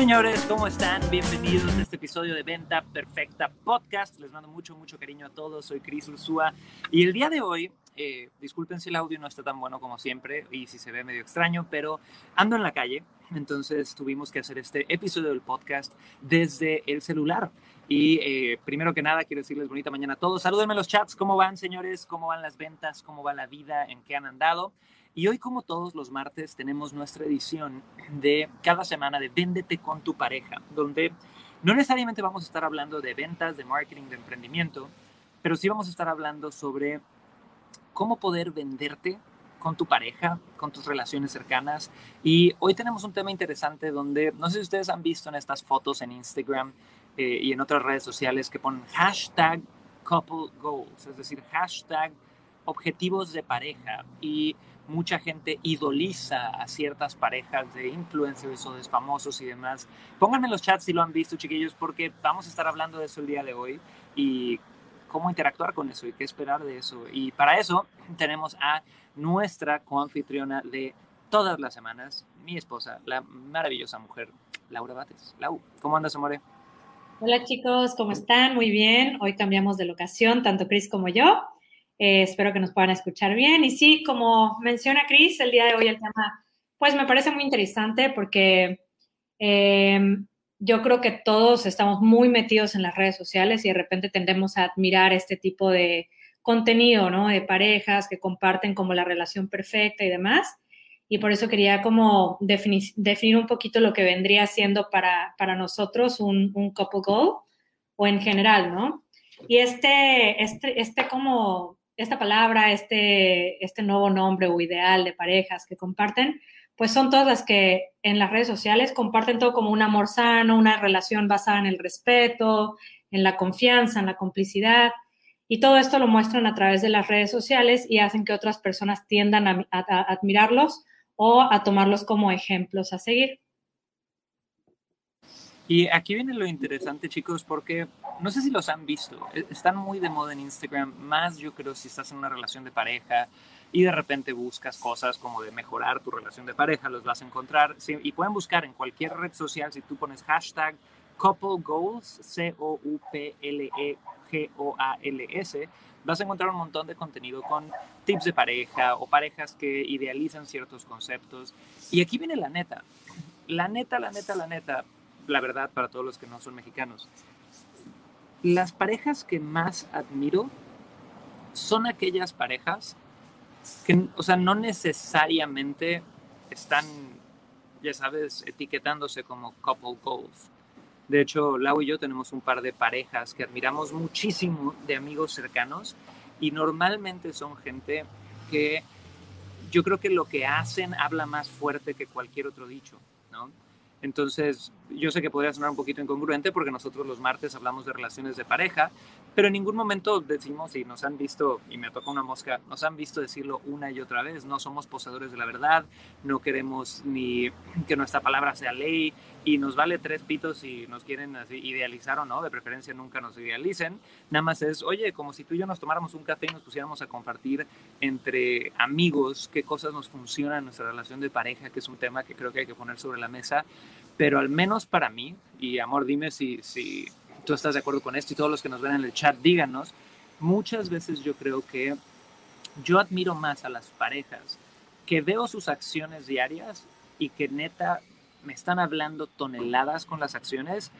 Señores, ¿cómo están? Bienvenidos a este episodio de Venta Perfecta Podcast. Les mando mucho, mucho cariño a todos. Soy Chris Ursúa y el día de hoy, eh, disculpen si el audio no está tan bueno como siempre y si se ve medio extraño, pero ando en la calle, entonces tuvimos que hacer este episodio del podcast desde el celular. Y eh, primero que nada, quiero decirles bonita mañana a todos. Salúdenme los chats, ¿cómo van, señores? ¿Cómo van las ventas? ¿Cómo va la vida? ¿En qué han andado? Y hoy, como todos los martes, tenemos nuestra edición de cada semana de Véndete con tu pareja, donde no necesariamente vamos a estar hablando de ventas, de marketing, de emprendimiento, pero sí vamos a estar hablando sobre cómo poder venderte con tu pareja, con tus relaciones cercanas. Y hoy tenemos un tema interesante donde, no sé si ustedes han visto en estas fotos en Instagram eh, y en otras redes sociales que ponen hashtag couple goals, es decir, hashtag objetivos de pareja. Y mucha gente idoliza a ciertas parejas de influencers o de famosos y demás. Pónganme en los chats si lo han visto, chiquillos, porque vamos a estar hablando de eso el día de hoy y cómo interactuar con eso y qué esperar de eso. Y para eso tenemos a nuestra coanfitriona de todas las semanas, mi esposa, la maravillosa mujer, Laura Bates. Lau, ¿cómo andas, amore? Hola chicos, ¿cómo están? Muy bien. Hoy cambiamos de locación, tanto Chris como yo. Eh, espero que nos puedan escuchar bien. Y sí, como menciona Chris, el día de hoy el tema, pues me parece muy interesante porque em, yo creo que todos estamos muy metidos en las redes sociales y de repente tendemos a admirar este tipo de contenido, ¿no? De parejas que comparten como la relación perfecta y demás. Y por eso quería como definir, definir un poquito lo que vendría siendo para, para nosotros un, un couple goal o en general, ¿no? Y este, este, este como esta palabra, este, este nuevo nombre o ideal de parejas que comparten, pues son todas las que en las redes sociales comparten todo como un amor sano, una relación basada en el respeto, en la confianza, en la complicidad. Y todo esto lo muestran a través de las redes sociales y hacen que otras personas tiendan a, a admirarlos o a tomarlos como ejemplos a seguir. Y aquí viene lo interesante, chicos, porque no sé si los han visto, e-, están muy de moda en Instagram, más yo creo si estás en una relación de pareja y de repente buscas cosas como de mejorar tu relación de pareja, los vas a encontrar y pueden buscar en cualquier red social si tú pones hashtag couple goals, C-O-U-P-L-E-G-O-A-L-S, vas a encontrar un montón de contenido con tips de pareja o parejas que idealizan ciertos conceptos. Y aquí viene la neta, la neta, la neta, la neta la verdad para todos los que no son mexicanos. Las parejas que más admiro son aquellas parejas que, o sea, no necesariamente están, ya sabes, etiquetándose como couple goals. De hecho, Lau y yo tenemos un par de parejas que admiramos muchísimo de amigos cercanos y normalmente son gente que yo creo que lo que hacen habla más fuerte que cualquier otro dicho, ¿no? Entonces, yo sé que podría sonar un poquito incongruente porque nosotros los martes hablamos de relaciones de pareja, pero en ningún momento decimos, y nos han visto, y me toca una mosca, nos han visto decirlo una y otra vez, no somos poseedores de la verdad, no queremos ni que nuestra palabra sea ley, y nos vale tres pitos si nos quieren así idealizar o no, de preferencia nunca nos idealicen, nada más es, oye, como si tú y yo nos tomáramos un café y nos pusiéramos a compartir entre amigos qué cosas nos funcionan en nuestra relación de pareja, que es un tema que creo que hay que poner sobre la mesa, pero al menos para mí, y amor, dime si, si tú estás de acuerdo con esto y todos los que nos ven en el chat, díganos, muchas veces yo creo que yo admiro más a las parejas que veo sus acciones diarias y que neta me están hablando toneladas con las acciones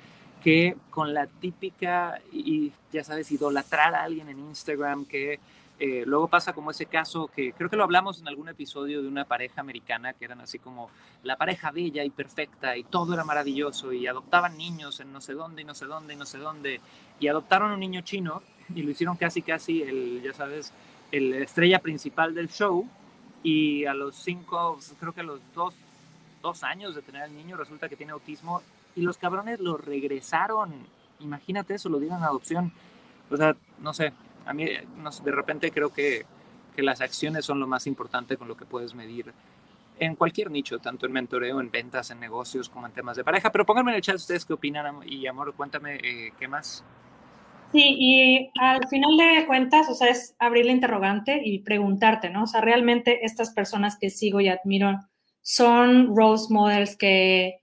que con la típica y ya sabes idolatrar a alguien en Instagram que eh, luego pasa como ese caso que creo que lo hablamos en algún episodio de una pareja americana que eran así como la pareja bella y perfecta y todo era maravilloso y adoptaban niños en no sé dónde y no sé dónde y no sé dónde y adoptaron un niño chino y lo hicieron casi casi el, ya sabes, el estrella principal del show y a los cinco, creo que a los dos, dos años de tener al niño resulta que tiene autismo y los cabrones lo regresaron. Imagínate eso, lo dieron a adopción. O sea, no sé, A mí, de repente creo que, que las acciones son lo más importante con lo que puedes medir en cualquier nicho, tanto en mentoreo, en ventas, en negocios, como en temas de pareja. Pero pónganme en el chat ustedes qué opinan y, amor, cuéntame eh, qué más. Sí, y al final de cuentas, o sea, es abrir la interrogante y preguntarte, ¿no? O sea, realmente estas personas que sigo y admiro son role models que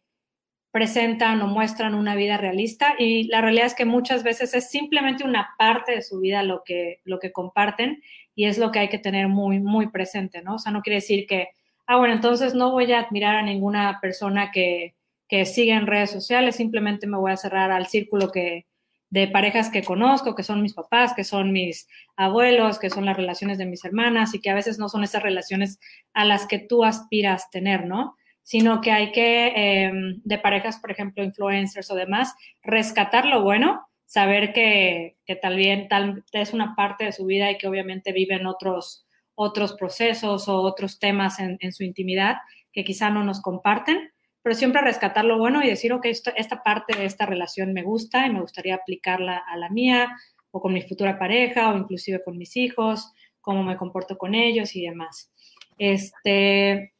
presentan o muestran una vida realista y la realidad es que muchas veces es simplemente una parte de su vida lo que, lo que comparten y es lo que hay que tener muy, muy presente, ¿no? O sea, no quiere decir que, ah, bueno, entonces no voy a admirar a ninguna persona que, que sigue en redes sociales, simplemente me voy a cerrar al círculo que, de parejas que conozco, que son mis papás, que son mis abuelos, que son las relaciones de mis hermanas y que a veces no son esas relaciones a las que tú aspiras tener, ¿no? Sino que hay que, em, de parejas, por ejemplo, influencers o demás, rescatar lo bueno, saber que, que tal bien tal es una parte de su vida y que obviamente viven otros, otros procesos o otros temas en, en su intimidad que quizá no nos comparten pero siempre rescatar lo bueno y decir, ok, esta parte de esta relación me gusta y me gustaría aplicarla a la mía o con mi futura pareja o inclusive con mis hijos, cómo me comporto con ellos y demás. Este,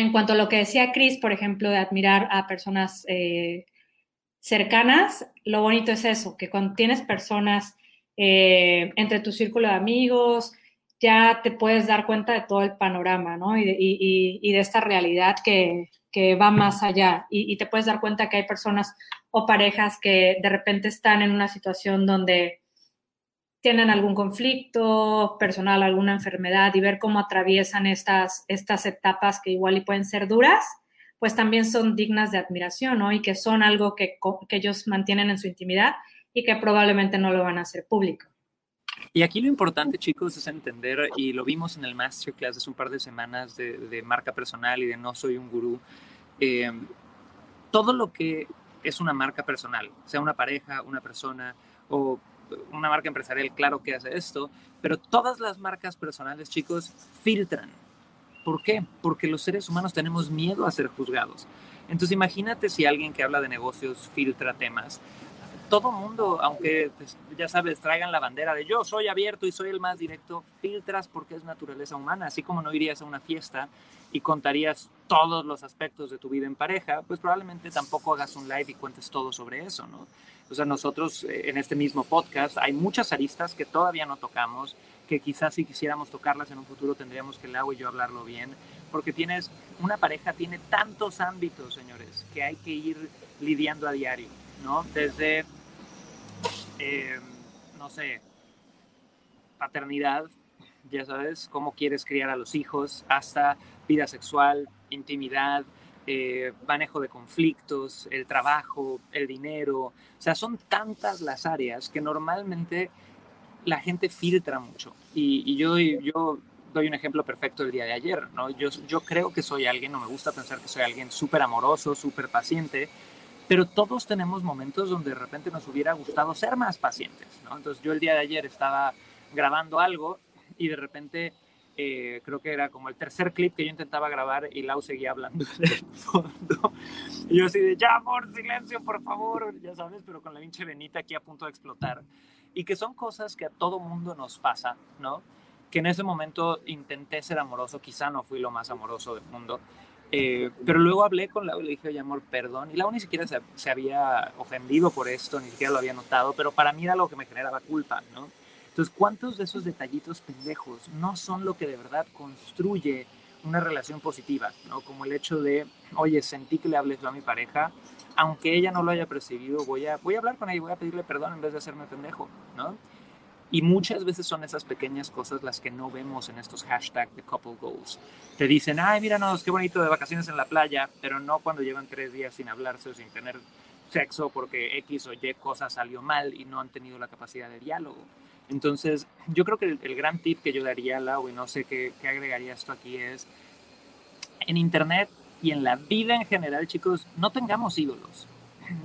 en cuanto a lo que decía Chris, por ejemplo, de admirar a personas eh, cercanas, lo bonito es eso, que cuando tienes personas eh, entre tu círculo de amigos, ya te puedes dar cuenta de todo el panorama, ¿no? Y de, esta realidad que va más allá y, te puedes dar cuenta que hay personas o parejas que de repente están en una situación donde tienen algún conflicto personal, alguna enfermedad y ver cómo atraviesan estas, estas etapas que igual y pueden ser duras, pues también son dignas de admiración, ¿no? Y que son algo que, que ellos mantienen en su intimidad y que probablemente no lo van a hacer público. Y aquí lo importante, chicos, es entender, y lo vimos en el Masterclass hace un par de semanas de, marca personal y de no soy un gurú, eh, todo lo que es una marca personal, sea una pareja, una persona o una marca empresarial, claro que hace esto, pero todas las marcas personales, chicos, filtran. ¿Por qué? Porque los seres humanos tenemos miedo a ser juzgados. Entonces imagínate si alguien que habla de negocios filtra temas todo mundo, aunque pues, ya sabes, traigan la bandera de yo soy abierto y soy el más directo, filtras porque es naturaleza humana, así como no irías a una fiesta y contarías todos los aspectos de tu vida en pareja, pues probablemente tampoco hagas un live y cuentes todo sobre eso, ¿no? O sea, nosotros eh, en este mismo podcast hay muchas aristas que todavía no tocamos, que quizás si quisiéramos tocarlas en un futuro tendríamos que Lau y yo hablarlo bien, porque tienes, una pareja tiene tantos ámbitos, señores, que hay que ir lidiando a diario, ¿no? Desde eh, no sé, paternidad, ya sabes, cómo quieres criar a los hijos, hasta vida sexual, intimidad, eh, manejo de conflictos, el trabajo, el dinero. O sea, son tantas las áreas que normalmente la gente filtra mucho. Y, yo, yo doy un ejemplo perfecto el día de ayer, ¿no? Yo, yo creo que soy alguien, no me gusta pensar que soy alguien súper amoroso, súper paciente, pero todos tenemos momentos donde de repente nos hubiera gustado ser más pacientes, ¿no? Entonces yo el día de ayer estaba grabando algo y de repente eh, creo que era como el tercer clip que yo intentaba grabar y Lau seguía hablando en el fondo. Y yo así de, ya, por silencio, por favor, ya sabes, pero con la pinche venita aquí a punto de explotar. Y que son cosas que a todo mundo nos pasa, ¿no? Que en ese momento intenté ser amoroso, quizá no fui lo más amoroso del mundo, eh, pero luego hablé con Lau y le dije, oye, amor, perdón. Y Lau ni siquiera se, se, había ofendido por esto, ni siquiera lo había notado, pero para mí era algo que me generaba culpa, ¿no? Entonces, ¿cuántos de esos detallitos pendejos no son lo que de verdad construye una relación positiva, ¿no? Como el hecho de, oye, sentí que le hables a mi pareja, aunque ella no lo haya percibido, voy a, voy a hablar con ella y voy a pedirle perdón en vez de hacerme pendejo, ¿no? Y muchas veces son esas pequeñas cosas las que no vemos en estos hashtags de couple goals. Te dicen, ay, míranos, qué bonito de vacaciones en la playa, pero no cuando llevan tres días sin hablarse o sin tener sexo porque X o Y cosa salió mal y no han tenido la capacidad de diálogo. Entonces, yo creo que el, gran tip que yo daría, Lau, y no sé qué, qué agregaría esto aquí, es en Internet y en la vida en general, chicos, no tengamos ídolos.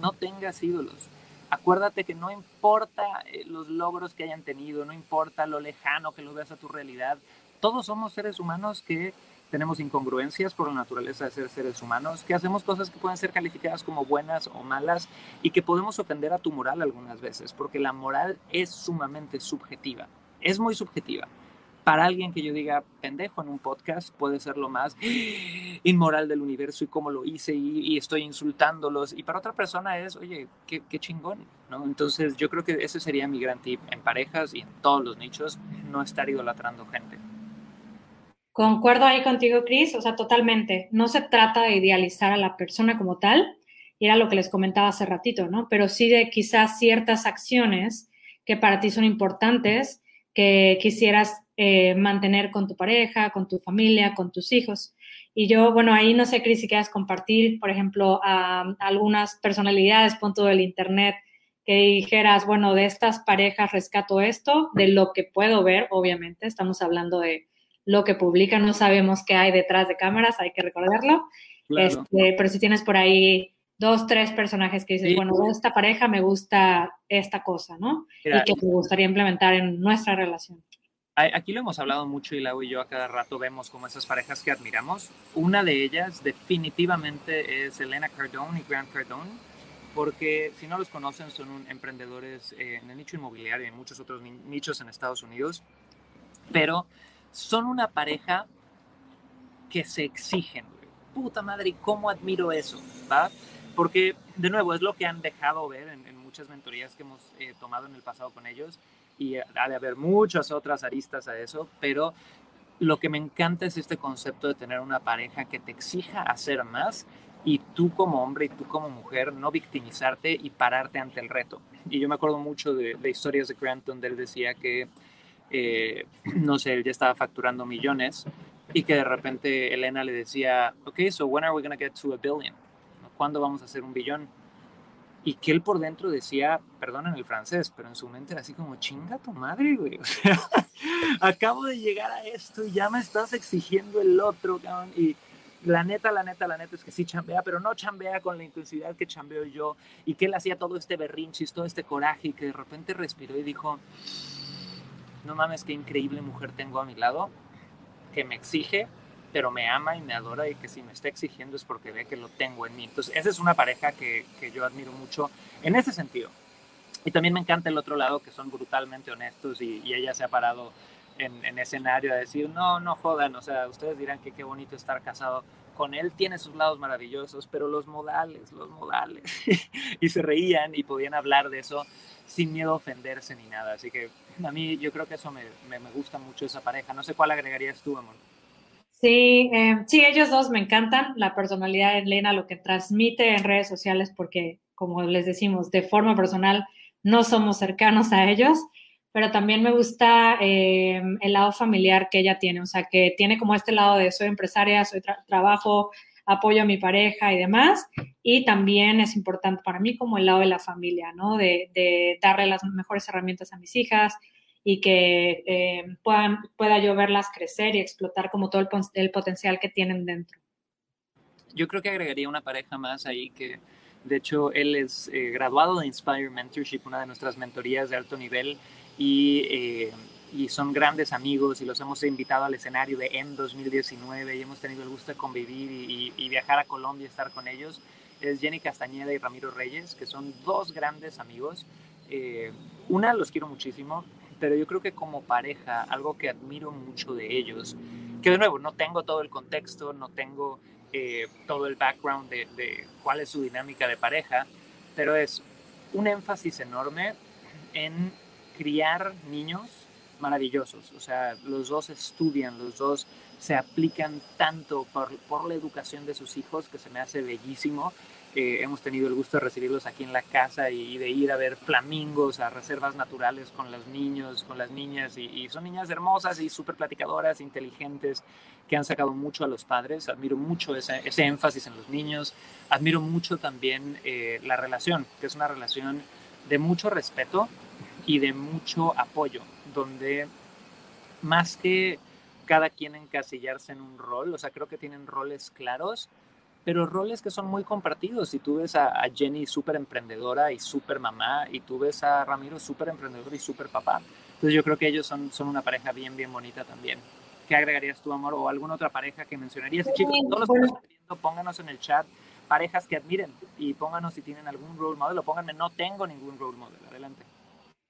No tengas ídolos acuérdate que no importa eh, los logros que hayan tenido, no importa lo lejano que lo veas a tu realidad, todos somos seres humanos que tenemos incongruencias por la naturaleza de ser seres humanos, que hacemos cosas que pueden ser calificadas como buenas o malas y que podemos ofender a tu moral algunas veces, porque la moral es sumamente subjetiva. es muy subjetiva. Para alguien que yo diga pendejo en un podcast puede ser lo más inmoral del universo y cómo lo hice y, estoy insultándolos. Y para otra persona es, oye, qué, qué, chingón, ¿no? Entonces yo creo que ese sería mi gran tip en parejas y en todos los nichos, no estar idolatrando gente. Concuerdo ahí contigo, Cris, o sea, totalmente. No se trata de idealizar a la persona como tal, y era lo que les comentaba hace ratito, ¿no? Pero sí de quizás ciertas acciones que para ti son importantes, que quisieras eh, mantener con tu pareja, con tu familia, con tus hijos. Y yo, bueno, ahí no sé, Cris, si quieras compartir, por ejemplo, a, algunas personalidades, punto del Internet, que dijeras, bueno, de estas parejas rescato esto, de lo que puedo ver, obviamente, estamos hablando de lo que publican, no sabemos qué hay detrás de cámaras, hay que recordarlo. Este, pero si tienes por ahí dos, tres personajes que dices, bueno, de esta pareja me gusta esta cosa, ¿no? y que me gustaría implementar en nuestra relación. Aquí lo hemos hablado mucho y Lau y yo a cada rato vemos como esas parejas que admiramos. Una de ellas definitivamente es Elena Cardone y Grant Cardone, porque si no los conocen son emprendedores eh, en el nicho inmobiliario y en muchos otros nichos en Estados Unidos, pero son una pareja que se exigen. Puta madre, ¿cómo admiro eso? ¿va? Porque, de nuevo, es lo que han dejado ver en, muchas mentorías que hemos eh, tomado en el pasado con ellos y ha de haber muchas otras aristas a eso, pero lo que me encanta es este concepto de tener una pareja que te exija hacer más y tú como hombre y tú como mujer no victimizarte y pararte ante el reto. Y yo me acuerdo mucho de, historias de Grant donde él decía que, eh, no sé, él ya estaba facturando millones y que de repente Elena le decía, ok, so when are we going to get to a billion? ¿Cuándo vamos a hacer un billón? y que él por dentro decía, perdón en el francés, pero en su mente era así como, chinga tu madre, güey. O sea, acabo de llegar a esto y ya me estás exigiendo el otro, cabrón. Y la neta, la neta, la neta es que sí chambea, pero no chambea con la intensidad que chambeo yo. Y que él hacía todo este berrinchis, todo este coraje y que de repente respiró y dijo, no mames, qué increíble mujer tengo a mi lado, que me exige, pero me ama y me adora y que si me está exigiendo es porque ve que lo tengo en mí. Entonces, esa es una pareja que, que yo admiro mucho en ese sentido. Y también me encanta el otro lado, que son brutalmente honestos y, ella se ha parado en, en, escenario a decir, no, no jodan, o sea, ustedes dirán que qué bonito estar casado con él, tiene sus lados maravillosos, pero los modales, los modales. y se reían y podían hablar de eso sin miedo a ofenderse ni nada. Así que a mí yo creo que eso me, me, me gusta mucho esa pareja. No sé cuál agregarías tú, amor. Sí, eh, sí, ellos dos me encantan, la personalidad de Elena, lo que transmite en redes sociales, porque como les decimos, de forma personal no somos cercanos a ellos, pero también me gusta eh, el lado familiar que ella tiene, o sea, que tiene como este lado de soy empresaria, soy trabajo, apoyo a mi pareja y demás, y también es importante para mí como el lado de la familia, ¿no? De, darle las mejores herramientas a mis hijas, y que eh, puedan, pueda yo verlas crecer y explotar como todo el, potencial que tienen dentro. Yo creo que agregaría una pareja más ahí que, de hecho, él es eh, graduado de Inspire Mentorship, una de nuestras mentorías de alto nivel, y, eh, y, son grandes amigos y los hemos invitado al escenario de EM 2019 y hemos tenido el gusto de convivir y, y viajar a Colombia y estar con ellos. Es Jenny Castañeda y Ramiro Reyes, que son dos grandes amigos. una, los quiero muchísimo, pero yo creo que como pareja, algo que admiro mucho de ellos, que de nuevo no tengo todo el contexto, no tengo eh, todo el background de, de, cuál es su dinámica de pareja, pero es un énfasis enorme en criar niños maravillosos. O sea, los dos estudian, los dos se aplican tanto por, por la educación de sus hijos, que se me hace bellísimo hemos tenido el gusto de recibirlos aquí en la casa y, de ir a ver flamingos a reservas naturales con los niños, con las niñas. Y, son niñas hermosas y súper platicadoras, inteligentes, que han sacado mucho a los padres. Admiro mucho ese, énfasis en los niños. Admiro mucho también eh, la relación, que es una relación de mucho respeto y de mucho apoyo, donde más que cada quien encasillarse en un rol, o sea, creo que tienen roles claros pero roles que son muy compartidos. Si tú ves a, Jenny súper emprendedora y súper mamá, y tú ves a Ramiro súper emprendedor y súper papá. Entonces yo creo que ellos son, son una pareja bien, bien bonita también. ¿Qué agregarías tú, amor? ¿O alguna otra pareja que mencionarías? Chicos, todos los que están viendo, pónganos en el chat parejas que admiren y pónganos si tienen algún role model o pónganme, no tengo ningún role model. Adelante.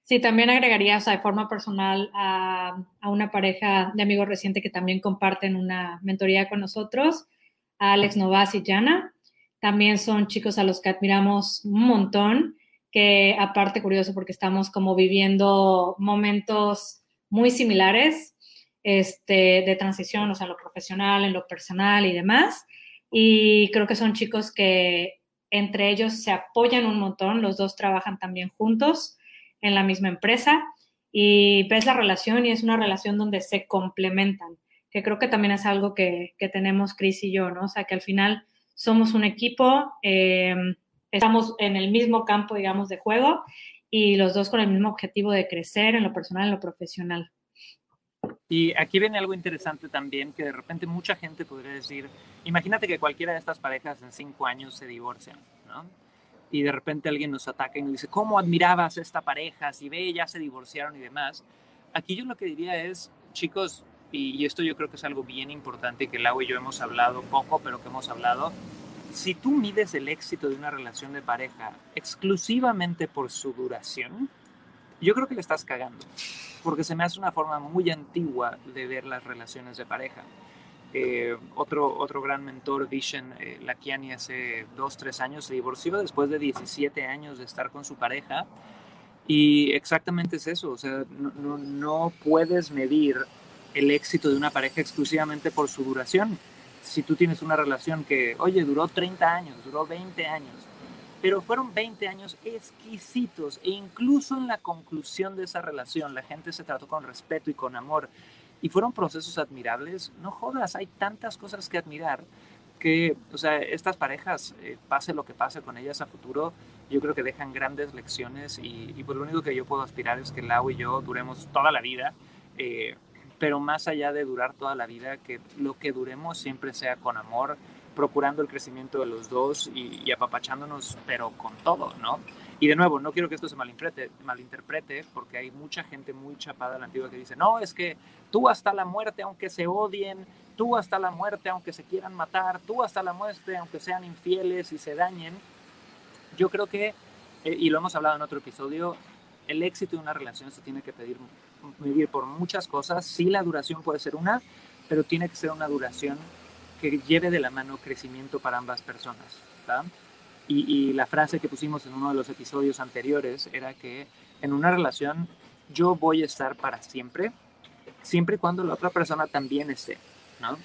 Sí, también agregaría, o sea, de forma personal a, una pareja de amigos reciente que también comparten una mentoría con nosotros, a Alex Novas y Jana. También son chicos a los que admiramos un montón, que aparte curioso porque estamos como viviendo momentos muy similares este, de transición, o sea, en lo profesional, en lo personal y demás. Y creo que son chicos que entre ellos se apoyan un montón, los dos trabajan también juntos en la misma empresa y ves la relación y es una relación donde se complementan, que creo que también es algo que, que tenemos Cris y yo, ¿no? O sea, que al final somos un equipo, eh, estamos en el mismo campo, digamos, de juego y los dos con el mismo objetivo de crecer en lo personal en lo profesional. Y aquí viene algo interesante también, que de repente mucha gente podría decir, imagínate que cualquiera de estas parejas en cinco años se divorcian, ¿no? Y de repente alguien nos ataca y nos dice, ¿cómo admirabas esta pareja? Si ve, ya se divorciaron y demás. Aquí yo lo que diría es, chicos, y, esto yo creo que es algo bien importante que Lau y yo hemos hablado poco, pero que hemos hablado, si tú mides el éxito de una relación de pareja exclusivamente por su duración, yo creo que le estás cagando, porque se me hace una forma muy antigua de ver las relaciones de pareja. Eh, otro, otro gran mentor, Vishen eh, Lakiani, hace dos, tres años se divorció después de 17 años de estar con su pareja. Y exactamente es eso, o sea, no, no, no puedes medir el éxito de una pareja exclusivamente por su duración. Si tú tienes una relación que, oye, duró 30 años, duró 20 años, pero fueron 20 años exquisitos e incluso en la conclusión de esa relación la gente se trató con respeto y con amor y fueron procesos admirables, no jodas, hay tantas cosas que admirar que, o sea, estas parejas, eh, pase lo que pase con ellas a futuro, yo creo que dejan grandes lecciones y, y pues lo único que yo puedo aspirar es que Lau y yo duremos toda la vida. Eh, pero más allá de durar toda la vida, que lo que duremos siempre sea con amor, procurando el crecimiento de los dos y, apapachándonos, pero con todo, ¿no? Y de nuevo, no quiero que esto se malinterprete, malinterprete, porque hay mucha gente muy chapada a la antigua que dice, no, es que tú hasta la muerte, aunque se odien, tú hasta la muerte, aunque se quieran matar, tú hasta la muerte, aunque sean infieles y se dañen. Yo creo que, eh, y lo hemos hablado en otro episodio, el éxito de una relación se tiene que pedir vivir por muchas cosas. Sí, la duración puede ser una, pero tiene que ser una duración que lleve de la mano crecimiento para ambas personas. Y, y, la frase que pusimos en uno de los episodios anteriores era que en una relación yo voy a estar para siempre, siempre y cuando la otra persona también esté, ¿no?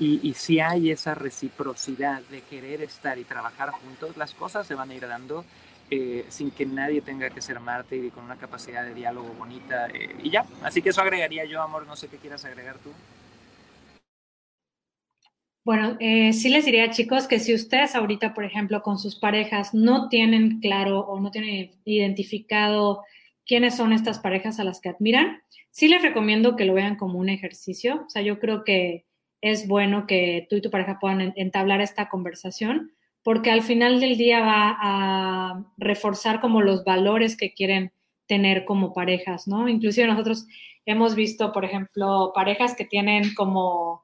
Y, y si hay esa reciprocidad de querer estar y trabajar juntos, las cosas se van a ir dando eh, sin que nadie tenga que ser Marte y con una capacidad de diálogo bonita. Eh, y ya, así que eso agregaría yo, amor, no sé qué quieras agregar tú. Bueno, eh, sí les diría, chicos, que si ustedes ahorita, por ejemplo, con sus parejas no tienen claro o no tienen identificado quiénes son estas parejas a las que admiran, sí les recomiendo que lo vean como un ejercicio. O sea, yo creo que es bueno que tú y tu pareja puedan entablar esta conversación porque al final del día va a reforzar como los valores que quieren tener como parejas, ¿no? Inclusive nosotros hemos visto, por ejemplo, parejas que tienen como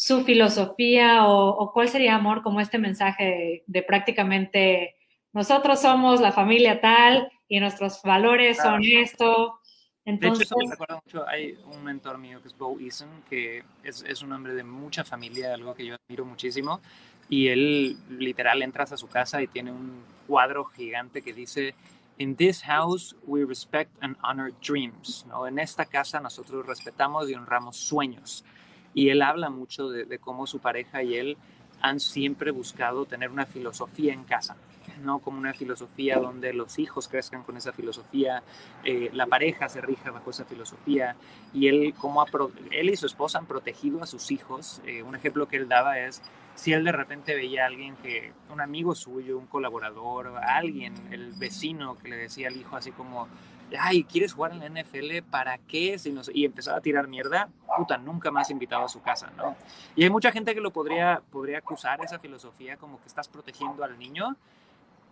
su filosofía o, cuál sería, amor, como este mensaje de, prácticamente nosotros somos la familia tal y nuestros valores son esto. Entonces, de hecho, eso me recuerda mucho, hay un mentor mío que es Bo Eason, que es, es un hombre de mucha familia, algo que yo admiro muchísimo, y él literal entras a su casa y tiene un cuadro gigante que dice In this house we respect and honor dreams. ¿no? En esta casa nosotros respetamos y honramos sueños. Y él habla mucho de, cómo su pareja y él han siempre buscado tener una filosofía en casa, ¿no? Como una filosofía donde los hijos crezcan con esa filosofía, eh, la pareja se rija bajo esa filosofía y él, como él y su esposa han protegido a sus hijos. Eh, un ejemplo que él daba es si él de repente veía a alguien que, un amigo suyo, un colaborador, alguien, el vecino que le decía al hijo así como, ay, ¿quieres jugar en la NFL? ¿Para qué? Si no y empezaba a tirar mierda, puta, nunca más invitado a su casa, ¿no? Y hay mucha gente que lo podría, podría acusar esa filosofía como que estás protegiendo al niño,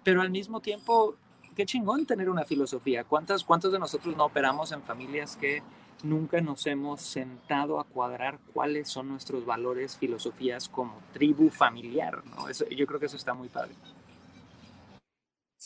pero al mismo tiempo, qué chingón tener una filosofía. ¿Cuántos, cuántos de nosotros no operamos en familias que nunca nos hemos sentado a cuadrar cuáles son nuestros valores, filosofías como tribu familiar, ¿no? yo creo que eso está muy padre.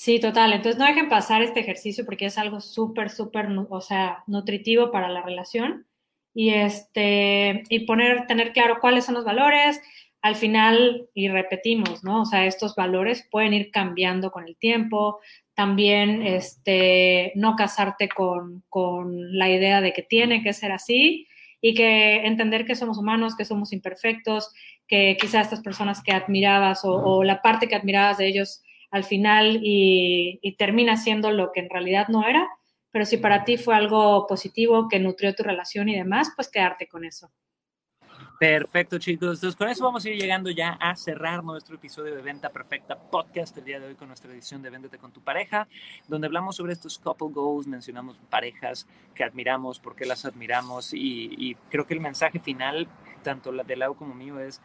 Sí, total. Entonces no dejen pasar este ejercicio porque es algo súper, súper, o sea, nutritivo para la relación. Y este, y poner, tener claro cuáles son los valores. Al final, y repetimos, ¿no? O sea, estos valores pueden ir cambiando con el tiempo. También, este, no casarte con, con la idea de que tiene que ser así y que entender que somos humanos, que somos imperfectos, que quizás estas personas que admirabas o, la parte que admirabas de ellos al final y, termina siendo lo que en realidad no era, pero si para ti fue algo positivo que nutrió tu relación y demás, pues quedarte con eso. Perfecto, chicos. Entonces, con eso vamos a ir llegando ya a cerrar nuestro episodio de Venta Perfecta Podcast el día de hoy con nuestra edición de Véndete con tu pareja, donde hablamos sobre estos couple goals, mencionamos parejas que admiramos, por qué las admiramos y, creo que el mensaje final, tanto de lado como mío, es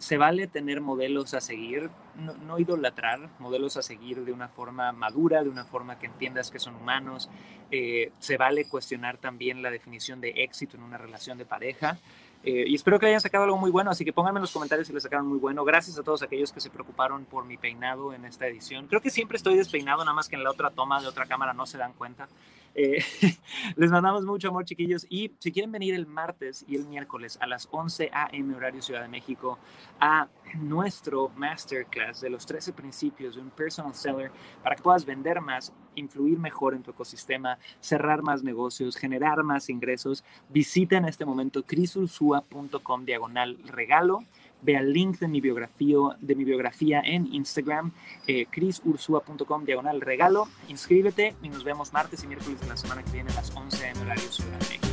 se vale tener modelos a seguir, no, idolatrar, modelos a seguir de una forma madura, de una forma que entiendas que son humanos. Eh, se vale cuestionar también la definición de éxito en una relación de pareja. Eh, y espero que hayan sacado algo muy bueno, así que pónganme en los comentarios si les sacaron muy bueno. Gracias a todos aquellos que se preocuparon por mi peinado en esta edición. Creo que siempre estoy despeinado, nada más que en la otra toma de otra cámara no se dan cuenta. Eh, les mandamos mucho amor, chiquillos. Y si quieren venir el martes y el miércoles a las 11 a.m. horario Ciudad de México a nuestro masterclass de los 13 principios de un personal seller para que puedas vender más, influir mejor en tu ecosistema, cerrar más negocios, generar más ingresos, visita en este momento crisursua.com diagonal regalo ve al link de mi biografía, de mi biografía en Instagram, eh, crisursua.com diagonal regalo, inscríbete y nos vemos martes y miércoles de la semana que viene a las 11 en horario Ciudad de México.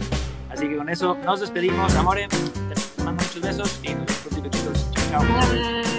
Así que con eso nos despedimos, amores, te mando muchos besos y nos vemos pronto chicos. Chao, chao.